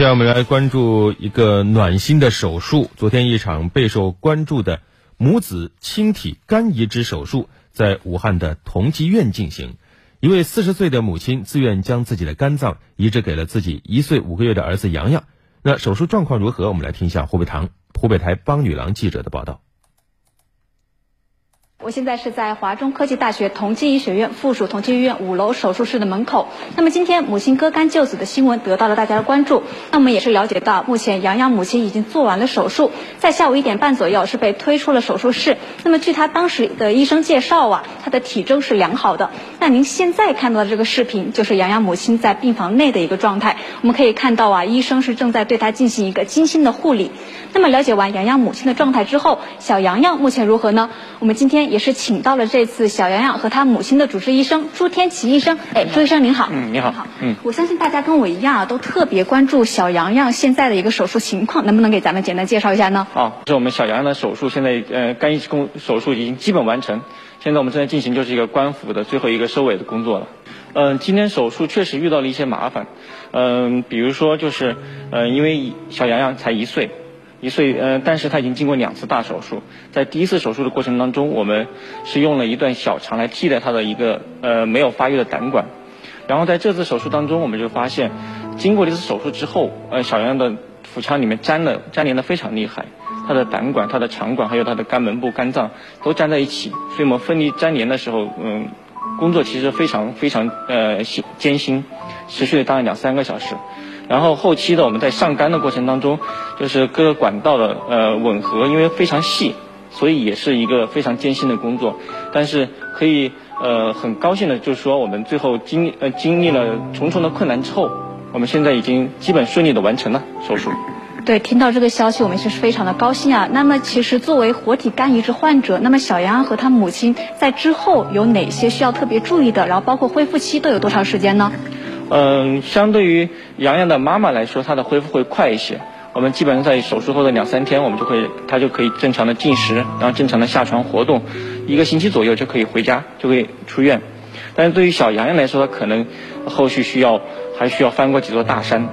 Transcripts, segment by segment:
下来我们来关注一个暖心的手术。昨天，一场备受关注的母子亲体肝移植手术在武汉的同济医院进行。一位四十岁的母亲自愿将自己的肝脏移植给了自己一岁五个月的儿子洋洋。那手术状况如何？我们来听一下湖北堂湖北台帮女郎记者的报道。现在是在华中科技大学同济医学院附属同济医院五楼手术室的门口。那么今天母亲割肝救子的新闻得到了大家的关注。那我们也是了解到，目前杨洋母亲已经做完了手术，在下午一点半左右是被推出了手术室。那么据他当时的医生介绍啊，他的体征是良好的。那您现在看到的这个视频，就是杨洋母亲在病房内的一个状态。我们可以看到啊，医生是正在对他进行一个精心的护理。那么了解完杨洋母亲的状态之后，小洋洋目前如何呢？我们今天。也是请到了这次小洋洋和他母亲的主治医生朱天奇医生。哎，朱医生您好。嗯，你好。好。嗯，我相信大家跟我一样啊，都特别关注小洋洋现在的一个手术情况，能不能给咱们简单介绍一下呢？好，这我们小洋洋的手术现在呃肝移植工手术已经基本完成，现在我们正在进行就是一个官府的最后一个收尾的工作了。嗯，今天手术确实遇到了一些麻烦，嗯，比如说就是嗯，因为小洋洋才一岁。一岁，嗯，但是他已经经过两次大手术，在第一次手术的过程当中，我们是用了一段小肠来替代他的一个呃没有发育的胆管，然后在这次手术当中，我们就发现，经过这次手术之后，呃，小羊的腹腔里面粘了粘连的非常厉害，他的胆管、他的肠管还有他的肝门部、肝脏都粘在一起，所以我们分离粘连的时候，嗯，工作其实非常非常呃辛艰辛，持续了大概两三个小时。然后后期的我们在上肝的过程当中，就是各个管道的呃吻合，因为非常细，所以也是一个非常艰辛的工作。但是可以呃很高兴的，就是说我们最后经呃经历了重重的困难之后，我们现在已经基本顺利的完成了手术。对，听到这个消息，我们是非常的高兴啊。那么其实作为活体肝移植患者，那么小杨和他母亲在之后有哪些需要特别注意的？然后包括恢复期都有多长时间呢？嗯，相对于洋洋的妈妈来说，她的恢复会快一些。我们基本上在手术后的两三天，我们就会，她就可以正常的进食，然后正常的下床活动，一个星期左右就可以回家，就可以出院。但是对于小洋洋来说，她可能后续需要还需要翻过几座大山。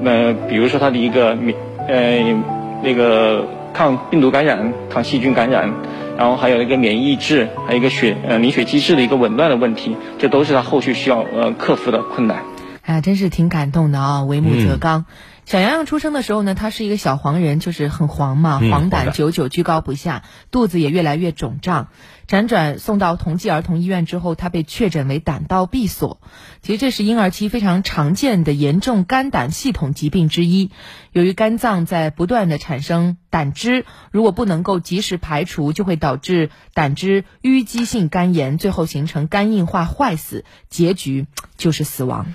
那比如说她的一个免，呃，那个抗病毒感染、抗细菌感染，然后还有一个免疫抑制，还有一个血呃凝血机制的一个紊乱的问题，这都是她后续需要呃克服的困难。哎呀，真是挺感动的啊！为母则刚。小洋洋出生的时候呢，他是一个小黄人，就是很黄嘛，黄疸，久久居高不下，肚子也越来越肿胀。辗转送到同济儿童医院之后，他被确诊为胆道闭锁。其实这是婴儿期非常常见的严重肝胆系统疾病之一。由于肝脏在不断的产生胆汁，如果不能够及时排除，就会导致胆汁淤积性肝炎，最后形成肝硬化坏死，结局就是死亡。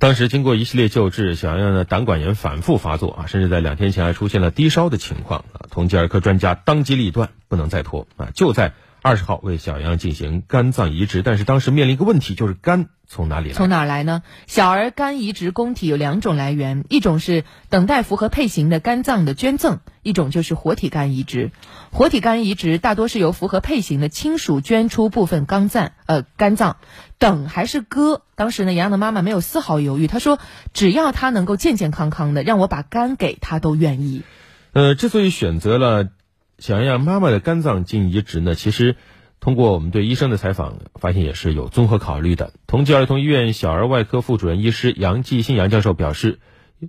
当时经过一系列救治，小洋洋的胆管炎反复发作啊，甚至在两天前还出现了低烧的情况啊。同济儿科专家当机立断，不能再拖啊，就在二十号为小洋进行肝脏移植。但是当时面临一个问题，就是肝。从哪里来？从哪儿来呢？小儿肝移植供体有两种来源，一种是等待符合配型的肝脏的捐赠，一种就是活体肝移植。活体肝移植大多是由符合配型的亲属捐出部分肝脏，呃，肝脏等还是割？当时呢，洋洋的妈妈没有丝毫犹豫，她说：“只要他能够健健康康的，让我把肝给他都愿意。”呃，之所以选择了小洋洋妈妈的肝脏进行移植呢，其实。通过我们对医生的采访，发现也是有综合考虑的。同济儿童医院小儿外科副主任医师杨继新杨教授表示，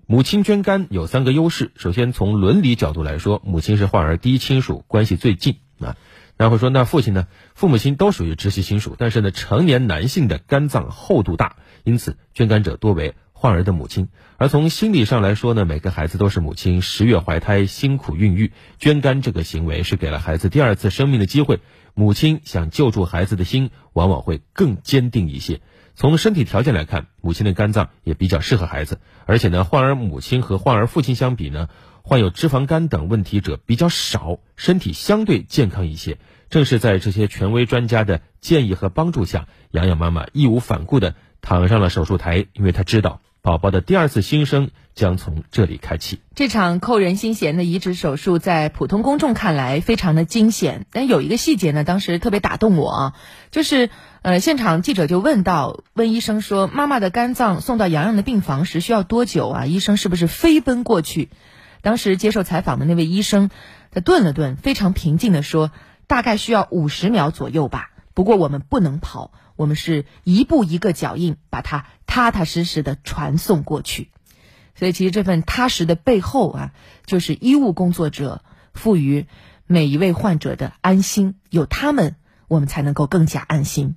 母亲捐肝有三个优势。首先，从伦理角度来说，母亲是患儿第一亲属，关系最近啊。然后说，那父亲呢？父母亲都属于直系亲属，但是呢，成年男性的肝脏厚度大，因此捐肝者多为患儿的母亲。而从心理上来说呢，每个孩子都是母亲十月怀胎，辛苦孕育，捐肝这个行为是给了孩子第二次生命的机会。母亲想救助孩子的心，往往会更坚定一些。从身体条件来看，母亲的肝脏也比较适合孩子。而且呢，患儿母亲和患儿父亲相比呢，患有脂肪肝等问题者比较少，身体相对健康一些。正是在这些权威专家的建议和帮助下，洋洋妈妈义无反顾地躺上了手术台，因为她知道宝宝的第二次新生将从这里开启。这场扣人心弦的移植手术，在普通公众看来非常的惊险，但有一个细节呢，当时特别打动我啊，就是呃，现场记者就问到，问医生说，妈妈的肝脏送到洋洋的病房时需要多久啊？医生是不是飞奔过去？当时接受采访的那位医生，他顿了顿，非常平静的说，大概需要五十秒左右吧。不过我们不能跑，我们是一步一个脚印，把它踏踏实实的传送过去。所以，其实这份踏实的背后啊，就是医务工作者赋予每一位患者的安心。有他们，我们才能够更加安心。